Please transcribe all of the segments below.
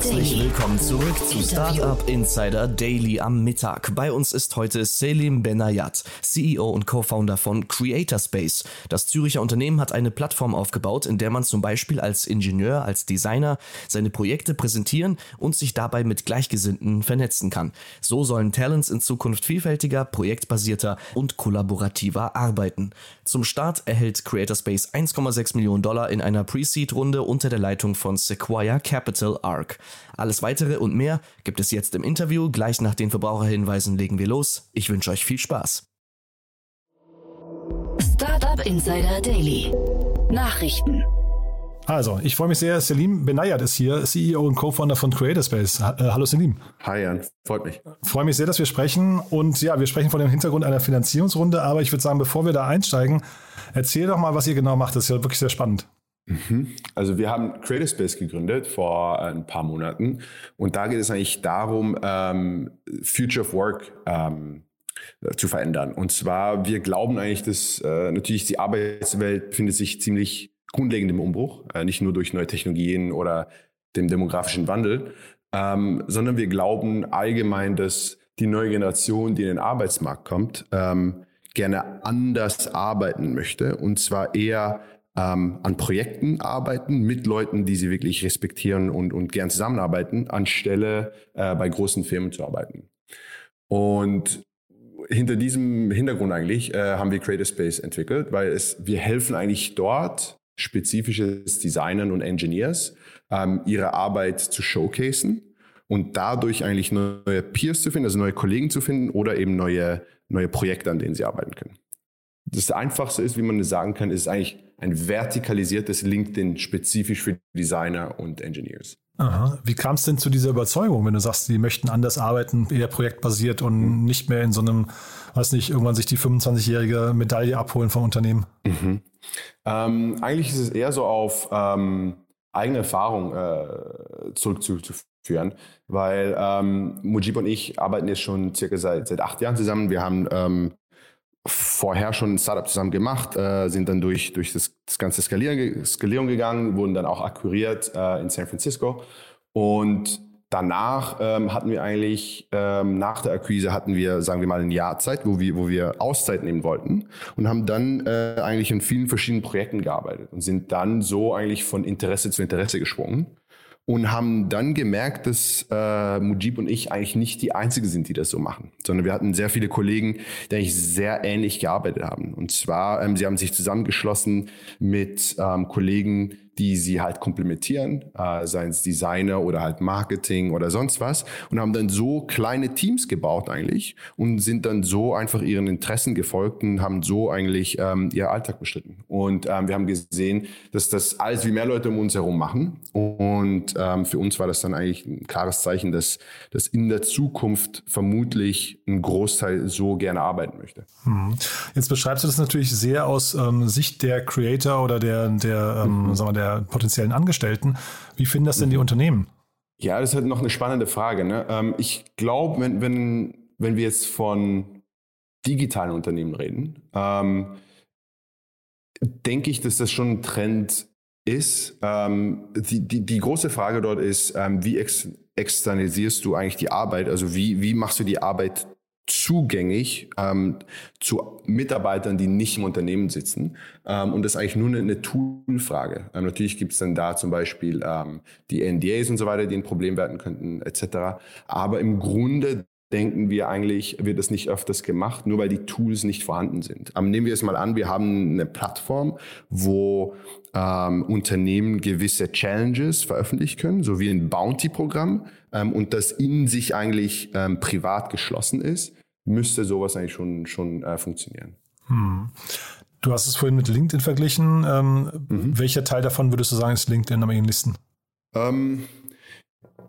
Herzlich willkommen zurück zu. Startup Insider Daily am Mittag. Bei uns ist heute Selim Benayat, CEO und Co-Founder von Creatorspace. Das Züricher Unternehmen hat eine Plattform aufgebaut, in der man zum Beispiel als Ingenieur, als Designer seine Projekte präsentieren und sich dabei mit Gleichgesinnten vernetzen kann. So sollen Talents in Zukunft vielfältiger, projektbasierter und kollaborativer arbeiten. Zum Start erhält Creatorspace 1,6 Millionen Dollar in einer Pre-Seed-Runde unter der Leitung von Sequoia Capital Arc. Alles weitere und mehr gibt es jetzt im Interview. Gleich nach den Verbraucherhinweisen legen wir los. Ich wünsche euch viel Spaß. Startup Insider Daily. Nachrichten. Also, ich freue mich sehr. Selim Benayat ist hier, CEO und Co-Founder von Creatorspace. Äh, hallo Selim. Hi Jan, freut mich. Freue mich sehr, dass wir sprechen. Und ja, wir sprechen vor dem Hintergrund einer Finanzierungsrunde. Aber ich würde sagen, bevor wir da einsteigen, erzähl doch mal, was ihr genau macht. Das ist ja wirklich sehr spannend. Also wir haben Creative Space gegründet vor äh, ein paar Monaten. Und da geht es eigentlich darum, ähm, Future of Work ähm, zu verändern. Und zwar, wir glauben eigentlich, dass äh, natürlich die Arbeitswelt befindet sich ziemlich grundlegend im Umbruch, äh, nicht nur durch neue Technologien oder dem demografischen Wandel, ähm, sondern wir glauben allgemein, dass die neue Generation, die in den Arbeitsmarkt kommt, ähm, gerne anders arbeiten möchte. Und zwar eher ähm, an Projekten arbeiten mit Leuten, die sie wirklich respektieren und, und gern zusammenarbeiten, anstelle äh, bei großen Firmen zu arbeiten. Und hinter diesem Hintergrund eigentlich äh, haben wir Creative Space entwickelt, weil es, wir helfen eigentlich dort spezifisches Designern und Engineers, ähm, ihre Arbeit zu showcasen und dadurch eigentlich neue Peers zu finden, also neue Kollegen zu finden oder eben neue, neue Projekte, an denen sie arbeiten können. Das Einfachste ist, wie man es sagen kann, ist eigentlich ein vertikalisiertes LinkedIn spezifisch für Designer und Engineers. Aha. Wie kam es denn zu dieser Überzeugung, wenn du sagst, die möchten anders arbeiten, eher projektbasiert und nicht mehr in so einem, weiß nicht, irgendwann sich die 25-jährige Medaille abholen vom Unternehmen? Mhm. Ähm, eigentlich ist es eher so auf ähm, eigene Erfahrung äh, zurückzuführen, weil ähm, Mujib und ich arbeiten jetzt schon circa seit, seit acht Jahren zusammen. Wir haben ähm, vorher schon ein Startup zusammen gemacht, äh, sind dann durch, durch das, das ganze Skalieren, Skalierung gegangen, wurden dann auch akquiriert äh, in San Francisco. Und danach ähm, hatten wir eigentlich, ähm, nach der Akquise hatten wir, sagen wir mal, ein Jahr Zeit, wo wir, wo wir Auszeit nehmen wollten und haben dann äh, eigentlich in vielen verschiedenen Projekten gearbeitet und sind dann so eigentlich von Interesse zu Interesse geschwungen und haben dann gemerkt, dass äh, Mujib und ich eigentlich nicht die Einzigen sind, die das so machen, sondern wir hatten sehr viele Kollegen, die eigentlich sehr ähnlich gearbeitet haben. Und zwar, ähm, sie haben sich zusammengeschlossen mit ähm, Kollegen, die sie halt komplementieren, äh, seien es Designer oder halt Marketing oder sonst was und haben dann so kleine Teams gebaut eigentlich und sind dann so einfach ihren Interessen gefolgt und haben so eigentlich ähm, ihr Alltag bestritten. Und ähm, wir haben gesehen, dass das alles wie mehr Leute um uns herum machen und ähm, für uns war das dann eigentlich ein klares Zeichen, dass, dass in der Zukunft vermutlich ein Großteil so gerne arbeiten möchte. Mhm. Jetzt beschreibst du das natürlich sehr aus ähm, Sicht der Creator oder der, der, ähm, Mhm. sagen wir, der potenziellen Angestellten. Wie finden das denn die Unternehmen? Ja, das ist halt noch eine spannende Frage. Ne? Ähm, ich glaube, wenn, wenn, wenn wir jetzt von digitalen Unternehmen reden, ähm, denke ich, dass das schon ein Trend ist. Ähm, die, die, die große Frage dort ist, ähm, wie ex externalisierst du eigentlich die Arbeit? Also wie, wie machst du die Arbeit zugänglich ähm, zu Mitarbeitern, die nicht im Unternehmen sitzen. Ähm, und das ist eigentlich nur eine, eine Tool-Frage. Ähm, natürlich gibt es dann da zum Beispiel ähm, die NDAs und so weiter, die ein Problem werden könnten, etc. Aber im Grunde denken wir eigentlich, wird das nicht öfters gemacht, nur weil die Tools nicht vorhanden sind. Aber nehmen wir es mal an, wir haben eine Plattform, wo ähm, Unternehmen gewisse Challenges veröffentlichen können, so wie ein Bounty-Programm, ähm, und das in sich eigentlich ähm, privat geschlossen ist, müsste sowas eigentlich schon, schon äh, funktionieren. Hm. Du hast es vorhin mit LinkedIn verglichen. Ähm, mhm. Welcher Teil davon würdest du sagen, ist LinkedIn am ähnlichsten? Ähm,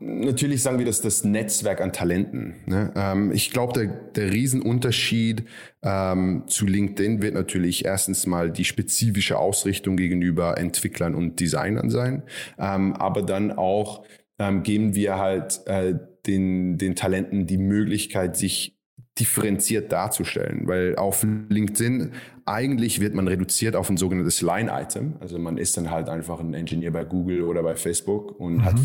natürlich sagen wir das das Netzwerk an Talenten. Ne? Ähm, ich glaube, der, der Riesenunterschied ähm, zu LinkedIn wird natürlich erstens mal die spezifische Ausrichtung gegenüber Entwicklern und Designern sein, ähm, aber dann auch ähm, geben wir halt äh, den, den Talenten die Möglichkeit, sich differenziert darzustellen, weil auf LinkedIn eigentlich wird man reduziert auf ein sogenanntes Line-Item. Also man ist dann halt einfach ein Engineer bei Google oder bei Facebook und mhm. hat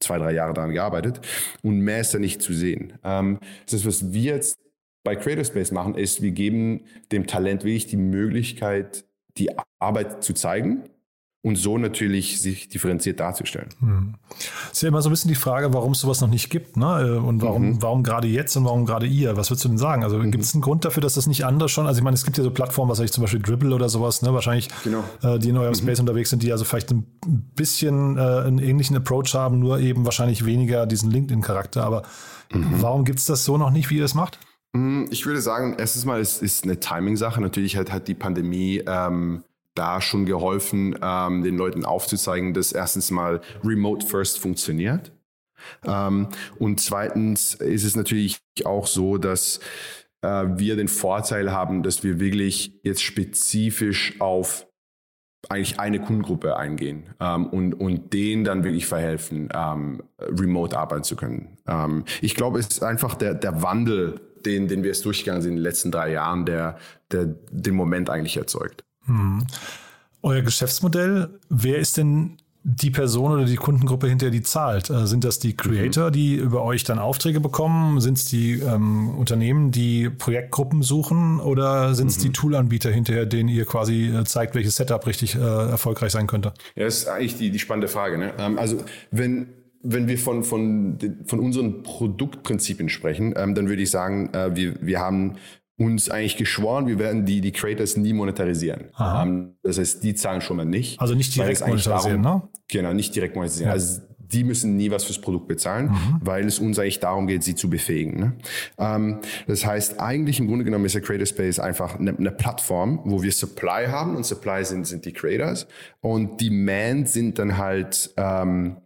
zwei, drei Jahre daran gearbeitet und mehr ist da nicht zu sehen. Ähm, das, was wir jetzt bei Creator Space machen, ist, wir geben dem Talent wirklich die Möglichkeit, die Arbeit zu zeigen und so natürlich sich differenziert darzustellen. Hm. Ist ja immer so ein bisschen die Frage, warum es sowas noch nicht gibt, ne? Äh, und warum, mhm. warum gerade jetzt und warum gerade ihr? Was würdest du denn sagen? Also mhm. gibt es einen Grund dafür, dass das nicht anders schon? Also ich meine, es gibt ja so Plattformen, was weiß ich, zum Beispiel Dribble oder sowas, ne? Wahrscheinlich, genau. äh, die in eurem mhm. Space unterwegs sind, die also vielleicht ein bisschen äh, einen ähnlichen Approach haben, nur eben wahrscheinlich weniger diesen LinkedIn-Charakter. Aber mhm. warum gibt es das so noch nicht, wie ihr es macht? Mm, ich würde sagen, erstens mal ist es eine Timing-Sache. Natürlich hat, hat die Pandemie ähm, da schon geholfen, ähm, den Leuten aufzuzeigen, dass erstens mal Remote First funktioniert. Ähm, und zweitens ist es natürlich auch so, dass äh, wir den Vorteil haben, dass wir wirklich jetzt spezifisch auf eigentlich eine Kundengruppe eingehen ähm, und, und denen dann wirklich verhelfen, ähm, remote arbeiten zu können. Ähm, ich glaube, es ist einfach der, der Wandel, den, den wir jetzt durchgegangen sind in den letzten drei Jahren, der, der den Moment eigentlich erzeugt. Hm. Euer Geschäftsmodell, wer ist denn die Person oder die Kundengruppe hinter die zahlt? Äh, sind das die Creator, die über euch dann Aufträge bekommen? Sind es die ähm, Unternehmen, die Projektgruppen suchen? Oder sind es mhm. die Toolanbieter hinterher, denen ihr quasi äh, zeigt, welches Setup richtig äh, erfolgreich sein könnte? Ja, das ist eigentlich die, die spannende Frage. Ne? Ähm, also wenn wenn wir von, von, von unseren Produktprinzipien sprechen, ähm, dann würde ich sagen, äh, wir, wir haben uns eigentlich geschworen, wir werden die, die Creators nie monetarisieren. Ähm, das heißt, die zahlen schon mal nicht. Also nicht direkt monetarisieren, darum, ne? Genau, nicht direkt monetarisieren. Ja. Also die müssen nie was fürs Produkt bezahlen, mhm. weil es uns eigentlich darum geht, sie zu befähigen. Ne? Ähm, das heißt, eigentlich im Grunde genommen ist der Creator Space einfach eine, eine, Plattform, wo wir Supply haben und Supply sind, sind die Creators und Demand sind dann halt ähm,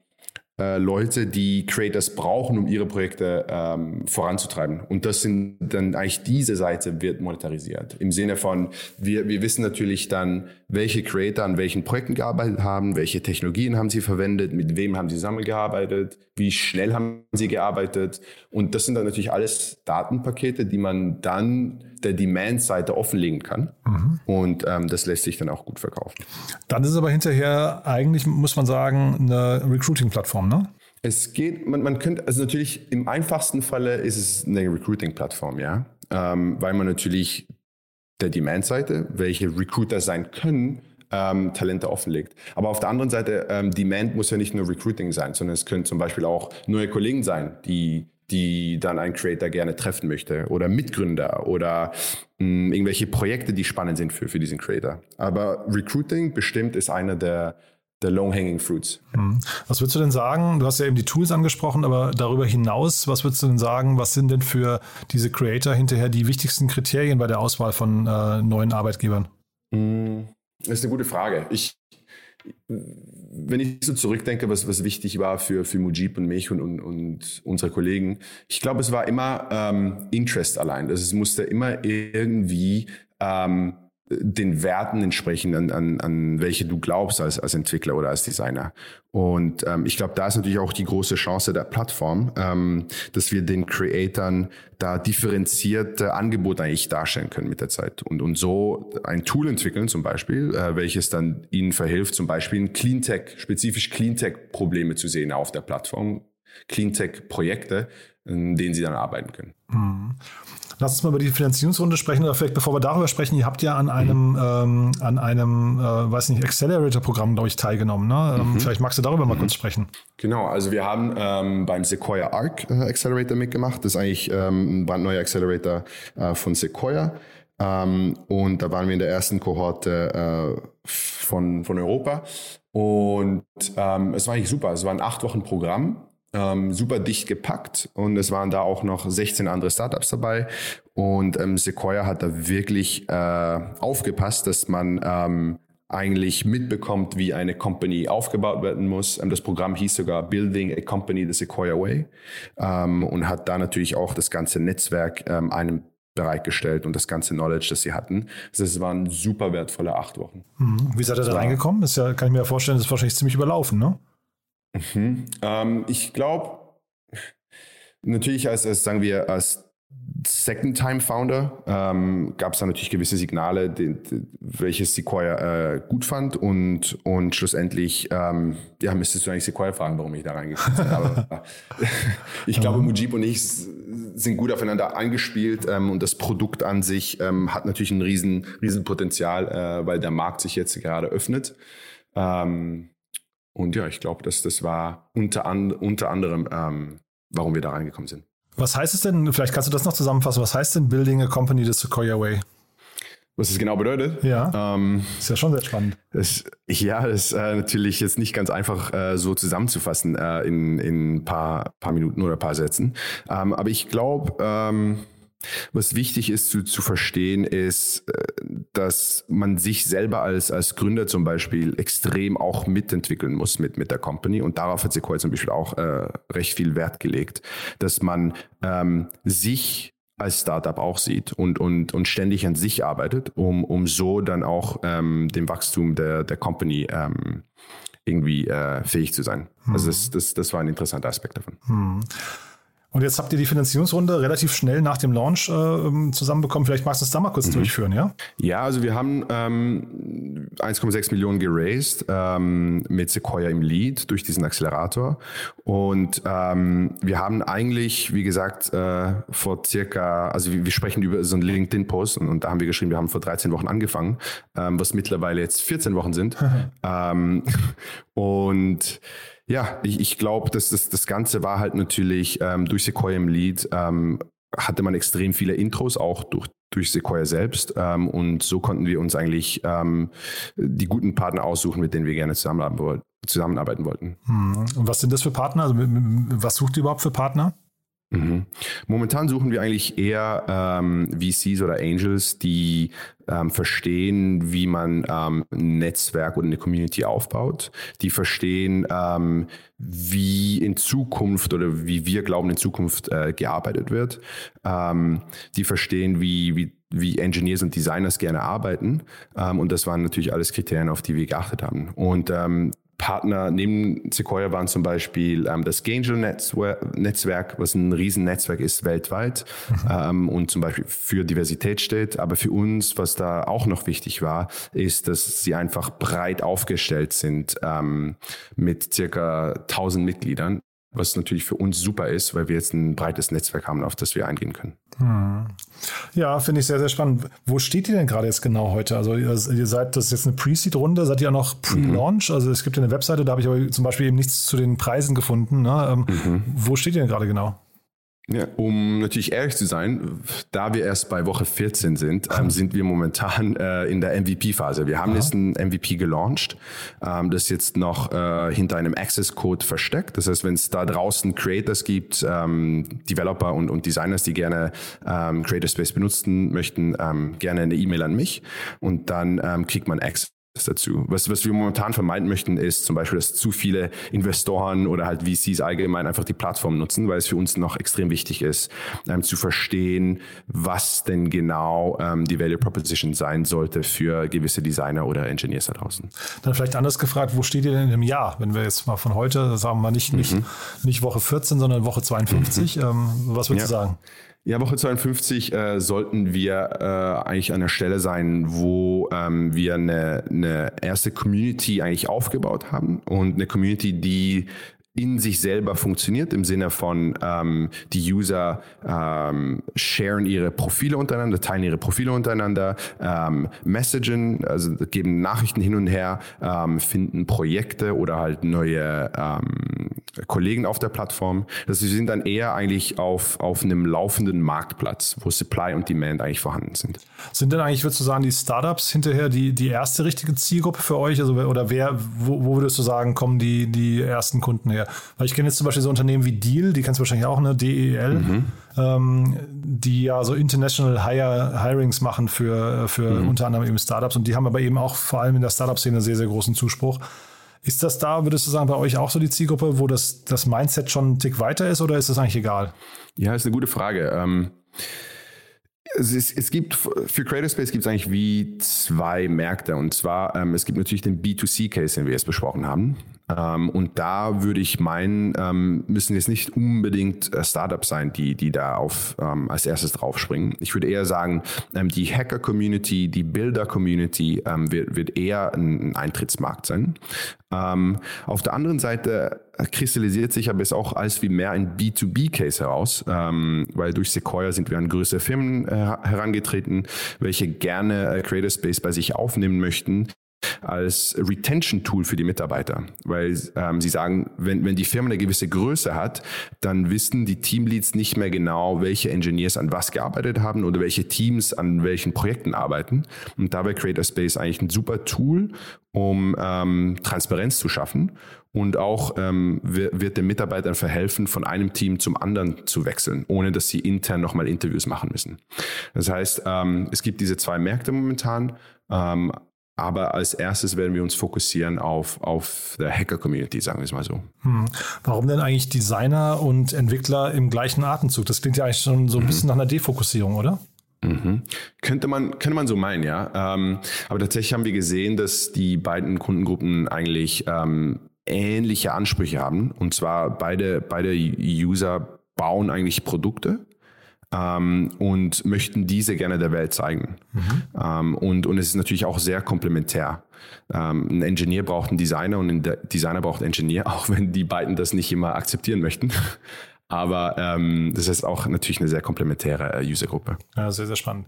äh, Leute, die Creators brauchen, um ihre Projekte ähm, voranzutreiben. Und das sind dann eigentlich diese Seite wird monetarisiert. Im Sinne von, wir, wir wissen natürlich dann, welche Creator an welchen Projekten gearbeitet haben, welche Technologien haben sie verwendet, mit wem haben sie zusammengearbeitet, wie schnell haben sie gearbeitet. Und das sind dann natürlich alles Datenpakete, die man dann der Demand-Seite offenlegen kann. Mhm. Und ähm, das lässt sich dann auch gut verkaufen. Dann ist es aber hinterher eigentlich, muss man sagen, eine Recruiting-Plattform, ne? Es geht, man, man könnte, also natürlich im einfachsten Falle ist es eine Recruiting-Plattform, ja. Ähm, weil man natürlich der Demand-Seite, welche Recruiter sein können, ähm, Talente offenlegt. Aber auf der anderen Seite, ähm, Demand muss ja nicht nur Recruiting sein, sondern es können zum Beispiel auch neue Kollegen sein, die die dann ein Creator gerne treffen möchte oder Mitgründer oder mh, hm, irgendwelche Projekte, die spannend sind für, für diesen Creator. Aber Recruiting bestimmt ist einer der, der Low-Hanging Fruits. Hm. Was würdest du denn sagen? Du hast ja eben die Tools angesprochen, aber darüber hinaus, was würdest du denn sagen, was sind denn für diese Creator hinterher die wichtigsten Kriterien bei der Auswahl von äh, neuen Arbeitgebern? Hm. Das ist eine gute Frage. Ich, wenn ich so zurückdenke, was, was wichtig war für, für Mujib und mich und, und, und unsere Kollegen, ich glaube, es war immer ähm, Interest allein. Also es musste immer irgendwie ähm, den Werten entsprechen, an, an, an welche du glaubst als, als Entwickler oder als Designer. Und ähm, ich glaube, da ist natürlich auch die große Chance der Plattform, ähm, dass wir den Creatoren da differenzierte Angebote eigentlich darstellen können mit der Zeit. Und, und so ein Tool entwickeln zum Beispiel, äh, welches dann ihnen verhilft, zum Beispiel Cleantech, spezifisch Cleantech-Probleme zu sehen auf der Plattform, Cleantech-Projekte, in denen sie dann arbeiten können. Lass uns mal über die Finanzierungsrunde sprechen oder vielleicht bevor wir darüber sprechen, ihr habt ja an einem, mhm. ähm, an einem, äh, weiß nicht, Accelerator-Programm, glaube ich, teilgenommen. Ne? Ähm, mhm. Vielleicht magst du darüber mal mhm. kurz sprechen. Genau, also wir haben ähm, beim Sequoia Arc äh, Accelerator mitgemacht. Das ist eigentlich ähm, ein brandneuer Accelerator äh, von Sequoia. Ähm, und da waren wir in der ersten Kohorte äh, von, von Europa. Und ähm, es war eigentlich super. Es war ein acht Wochen Programm ähm, super dicht gepackt und es waren da auch noch 16 andere Startups dabei und ähm, Sequoia hat da wirklich äh, aufgepasst, dass man ähm, eigentlich mitbekommt, wie eine Company aufgebaut werden muss. Ähm, das Programm hieß sogar Building a Company the Sequoia Way ähm, und hat da natürlich auch das ganze Netzwerk ähm, einem bereitgestellt und das ganze Knowledge, das sie hatten. Also es waren super wertvolle acht Wochen. Mhm. Wie seid ihr da reingekommen? Das ja, kann ich mir ja vorstellen, das ist wahrscheinlich ziemlich überlaufen, ne? Mhm. Ähm, ich glaube, natürlich als, als, sagen wir, als Second-Time-Founder ähm, gab es da natürlich gewisse Signale, die, die, welches Sequoia äh, gut fand und, und schlussendlich, ähm, ja, müsstest du eigentlich Sequoia fragen, warum ich da reingekommen bin. Aber ich glaube, Mujib und ich sind gut aufeinander angespielt ähm, und das Produkt an sich ähm, hat natürlich ein riesen, riesen Potenzial, äh, weil der Markt sich jetzt gerade öffnet. Ähm, und ja, ich glaube, dass das war unter, an, unter anderem, ähm, warum wir da reingekommen sind. Was heißt es denn, vielleicht kannst du das noch zusammenfassen, was heißt denn Building a Company the Sequoia Way? Was das genau bedeutet? Ja. Ähm, ist ja schon sehr spannend. Das, ja, ist äh, natürlich jetzt nicht ganz einfach äh, so zusammenzufassen äh, in, in ein paar, paar Minuten oder ein paar Sätzen. Ähm, aber ich glaube, ähm, was wichtig ist zu, zu verstehen, ist, äh, dass man sich selber als, als Gründer zum Beispiel extrem auch mitentwickeln muss mit, mit der Company. Und darauf hat Sequoia zum Beispiel auch äh, recht viel Wert gelegt, dass man ähm, sich als Startup auch sieht und, und, und ständig an sich arbeitet, um, um so dann auch ähm, dem Wachstum der, der Company ähm, irgendwie äh, fähig zu sein. Also hm. Also das, das, das war ein interessanter Aspekt davon. Hm. Und jetzt habt ihr die Finanzierungsrunde relativ schnell nach dem Launch äh, ähm, zusammenbekommen. Vielleicht magst du es da mal kurz mhm. durchführen, ja? Ja, also wir haben ähm, 1,6 Millionen geraced ähm, mit Sequoia im Lead durch diesen Accelerator. Und ähm, wir haben eigentlich, wie gesagt, äh, vor circa, also wir, wir sprechen über so einen LinkedIn-Post und, und, da haben wir geschrieben, wir haben vor 13 Wochen angefangen, ähm, was mittlerweile jetzt 14 Wochen sind. ähm, und ja, ich, ich glaube, dass das, das Ganze war halt natürlich ähm, durch Sequoia im Lead, ähm, hatte man extrem viele Intros, auch durch, durch Sequoia selbst. Ähm, und so konnten wir uns eigentlich ähm, die guten Partner aussuchen, mit denen wir gerne zusammenarbeiten, zusammenarbeiten wollten. Hm. Und was sind das für Partner? Also, was sucht ihr überhaupt für Partner? Mhm. Momentan suchen wir eigentlich eher ähm, VCs oder Angels, die ähm, verstehen, wie man ähm, ein Netzwerk oder eine Community aufbaut, die verstehen, ähm, wie in Zukunft oder wie wir glauben, in Zukunft äh, gearbeitet wird, ähm, die verstehen, wie, wie wie Engineers und Designers gerne arbeiten. Ähm, und das waren natürlich alles Kriterien, auf die wir geachtet haben. Und ähm, Partner neben Sequoia waren zum Beispiel ähm, das Angel-Netzwerk, was ein Riesennetzwerk ist weltweit mhm. ähm, und zum Beispiel für Diversität steht. Aber für uns, was da auch noch wichtig war, ist, dass sie einfach breit aufgestellt sind ähm, mit circa 1000 Mitgliedern was natürlich für uns super ist, weil wir jetzt ein breites Netzwerk haben, auf das wir eingehen können. Hm. Ja, finde ich sehr, sehr spannend. Wo steht ihr denn gerade jetzt genau heute? Also ihr, ihr seid, das ist jetzt eine Pre-Seed-Runde, seid ihr auch noch Pre-Launch? Mhm. Also es gibt ja eine Webseite, da habe ich aber zum Beispiel eben nichts zu den Preisen gefunden. Ne? Ähm, mhm. Wo steht ihr denn gerade genau? Ja, um natürlich ehrlich zu sein, da wir erst bei Woche 14 sind, ähm, sind wir momentan äh, in der MVP-Phase. Wir haben Aha. jetzt ein MVP gelauncht, ähm, das jetzt noch äh, hinter einem Access-Code versteckt. Das heißt, wenn es da draußen Creators gibt, ähm, Developer und, und Designers, die gerne ähm, Creator Space benutzen möchten, ähm, gerne eine E-Mail an mich und dann ähm, kriegt man Access dazu. Was, was wir momentan vermeiden möchten, ist zum Beispiel, dass zu viele Investoren oder halt VCs allgemein einfach die Plattform nutzen, weil es für uns noch extrem wichtig ist, ähm, zu verstehen, was denn genau ähm, die Value Proposition sein sollte für gewisse Designer oder Engineers da draußen. Dann vielleicht anders gefragt, wo steht ihr denn im Jahr? Wenn wir jetzt mal von heute, sagen wir mal nicht, mhm. nicht, nicht Woche 14, sondern Woche 52, mhm. ähm, was würdest ja. du sagen? Ja, Woche 52 äh, sollten wir äh, eigentlich an der Stelle sein, wo ähm, wir eine, eine erste Community eigentlich aufgebaut haben und eine Community, die in sich selber funktioniert, im Sinne von ähm, die User ähm, sharen ihre Profile untereinander, teilen ihre Profile untereinander, ähm, messagen, also geben Nachrichten hin und her, ähm, finden Projekte oder halt neue ähm, Kollegen auf der Plattform. Das sie sind dann eher eigentlich auf, auf einem laufenden Marktplatz, wo Supply und Demand eigentlich vorhanden sind. Sind denn eigentlich, würdest du sagen, die Startups hinterher die, die erste richtige Zielgruppe für euch? Also, oder wer, wo, wo würdest du sagen, kommen die, die ersten Kunden her? Weil ich kenne jetzt zum Beispiel so Unternehmen wie Deal, die kennst du wahrscheinlich auch, ne? DEL, mhm. ähm, die ja so International Hire, Hirings machen für, für mhm. unter anderem eben Startups und die haben aber eben auch vor allem in der Startup-Szene sehr, sehr großen Zuspruch. Ist das da, würdest du sagen, bei euch auch so die Zielgruppe, wo das, das Mindset schon einen Tick weiter ist oder ist das eigentlich egal? Ja, ist eine gute Frage. Ähm es, ist, es, gibt für Creator Space gibt es eigentlich wie zwei Märkte und zwar ähm, es gibt natürlich den B2C Case, den wir jetzt besprochen haben und da würde ich meinen, ähm, müssen jetzt nicht unbedingt äh, Startups sein, die, die da auf, ähm, als erstes draufspringen. Ich würde eher sagen, ähm, die Hacker-Community, die Builder-Community ähm, wird, wird eher ein Eintrittsmarkt sein. Ähm, auf der anderen Seite kristallisiert sich aber es auch als wie mehr ein B2B-Case heraus, ähm, weil durch Sequoia sind wir an größere Firmen äh, herangetreten, welche gerne äh, Creator Space bei sich aufnehmen möchten, als Retention-Tool für die Mitarbeiter, weil ähm, sie sagen, wenn, wenn die Firma eine gewisse Größe hat, dann wissen die Teamleads nicht mehr genau, welche Engineers an was gearbeitet haben oder welche Teams an welchen Projekten arbeiten. Und dabei Creator Space eigentlich ein super Tool, um ähm, Transparenz zu schaffen und auch ähm, wird den Mitarbeitern verhelfen, von einem Team zum anderen zu wechseln, ohne dass sie intern nochmal Interviews machen müssen. Das heißt, ähm, es gibt diese zwei Märkte momentan. Ähm, aber als erstes werden wir uns fokussieren auf, auf der Hacker-Community, sagen wir es mal so. Hm. Warum denn eigentlich Designer und Entwickler im gleichen Atemzug? Das klingt ja eigentlich schon so ein mhm. bisschen nach einer Defokussierung, oder? Mhm. Könnte man, könnte man so meinen, ja. Ähm, aber tatsächlich haben wir gesehen, dass die beiden Kundengruppen eigentlich ähm, ähnliche Ansprüche haben. Und zwar beide, beide User bauen eigentlich Produkte ähm, und möchten diese gerne der Welt zeigen. Mhm. Ähm, und, und es ist natürlich auch sehr komplementär. Ähm, ein Engineer braucht einen Designer und ein Designer braucht einen Engineer, auch wenn die beiden das nicht immer akzeptieren möchten. Aber ähm, das ist auch natürlich eine sehr komplementäre äh, Usergruppe. Ja, sehr, sehr spannend.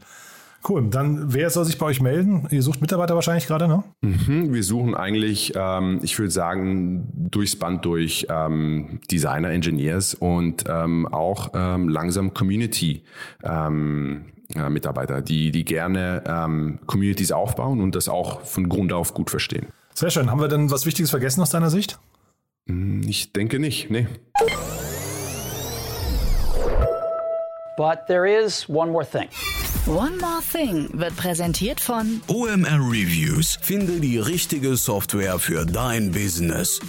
Cool. Dann, wer soll sich bei euch melden? Ihr sucht Mitarbeiter wahrscheinlich gerade, ne? Mhm, wir suchen eigentlich, ähm, ich würde sagen, durchs Band durch ähm, Designer, Engineers und ähm, auch ähm, langsam Community. Ähm, äh, Mitarbeiter, die, die gerne ähm, Communities aufbauen und das auch von Grund auf gut verstehen. Sehr schön. Haben wir denn was Wichtiges vergessen aus deiner Sicht? Hm, ich denke nicht, nee. But there is one more thing. One More Thing wird präsentiert von OMR Reviews. Finde die richtige Software für dein Business.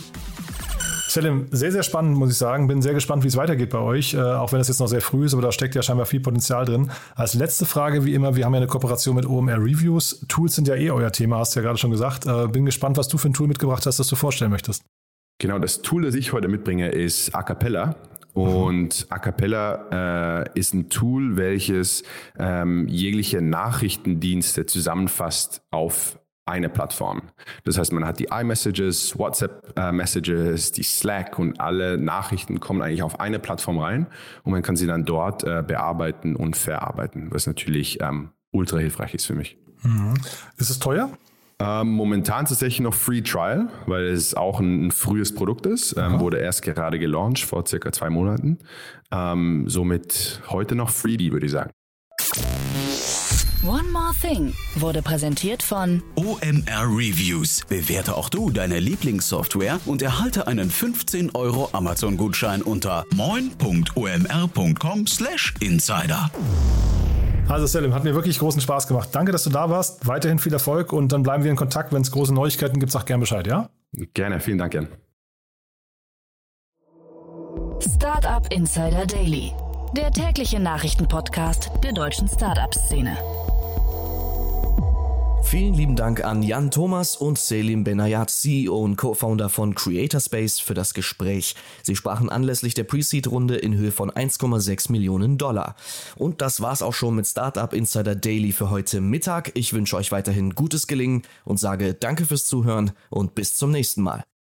Selim, sehr, sehr spannend, muss ich sagen. Bin sehr gespannt, wie es weitergeht bei euch, äh, auch wenn es jetzt noch sehr früh ist, aber da steckt ja scheinbar viel Potenzial drin. Als letzte Frage, wie immer, wir haben ja eine Kooperation mit OMR Reviews. Tools sind ja eh euer Thema, hast du ja gerade schon gesagt. Äh, bin gespannt, was du für ein Tool mitgebracht hast, das du vorstellen möchtest. Genau, das Tool, das ich heute mitbringe, ist Acapella. Und A Cappella äh, ist ein Tool, welches ähm, jegliche Nachrichtendienste zusammenfasst auf eine Plattform. Das heißt, man hat die iMessages, WhatsApp-Messages, äh, die Slack und alle Nachrichten kommen eigentlich auf eine Plattform rein und man kann sie dann dort äh, bearbeiten und verarbeiten, was natürlich ähm, ultra hilfreich ist für mich. Mhm. Ist es teuer? Ähm, momentan tatsächlich noch Free Trial, weil es auch ein, ein frühes Produkt ist. Ähm, wurde erst gerade gelauncht vor circa zwei Monaten. Ähm, somit heute noch Freebie, würde ich sagen. One More Thing wurde präsentiert von OMR Reviews. Bewerte auch du deine Lieblingssoftware und erhalte einen 15 Euro Amazon-Gutschein unter moin.omr.com/insider. Also Selim, hat mir wirklich großen Spaß gemacht. Danke, dass du da warst. Weiterhin viel Erfolg und dann bleiben wir in Kontakt. Wenn es große Neuigkeiten gibt, sag gern Bescheid, ja? Gerne, vielen Dank, Jan. Startup Insider Daily, der tägliche Nachrichtenpodcast der deutschen Startup-Szene. Vielen lieben Dank an Jan Thomas und Selim Benayat, CEO und Co-Founder von Creatorspace, für das Gespräch. Sie sprachen anlässlich der Pre-Seed-Runde in Höhe von 1,6 Millionen Dollar. Und das war's auch schon mit Startup Insider Daily für heute Mittag. Ich wünsche euch weiterhin gutes Gelingen und sage Danke fürs Zuhören und bis zum nächsten Mal.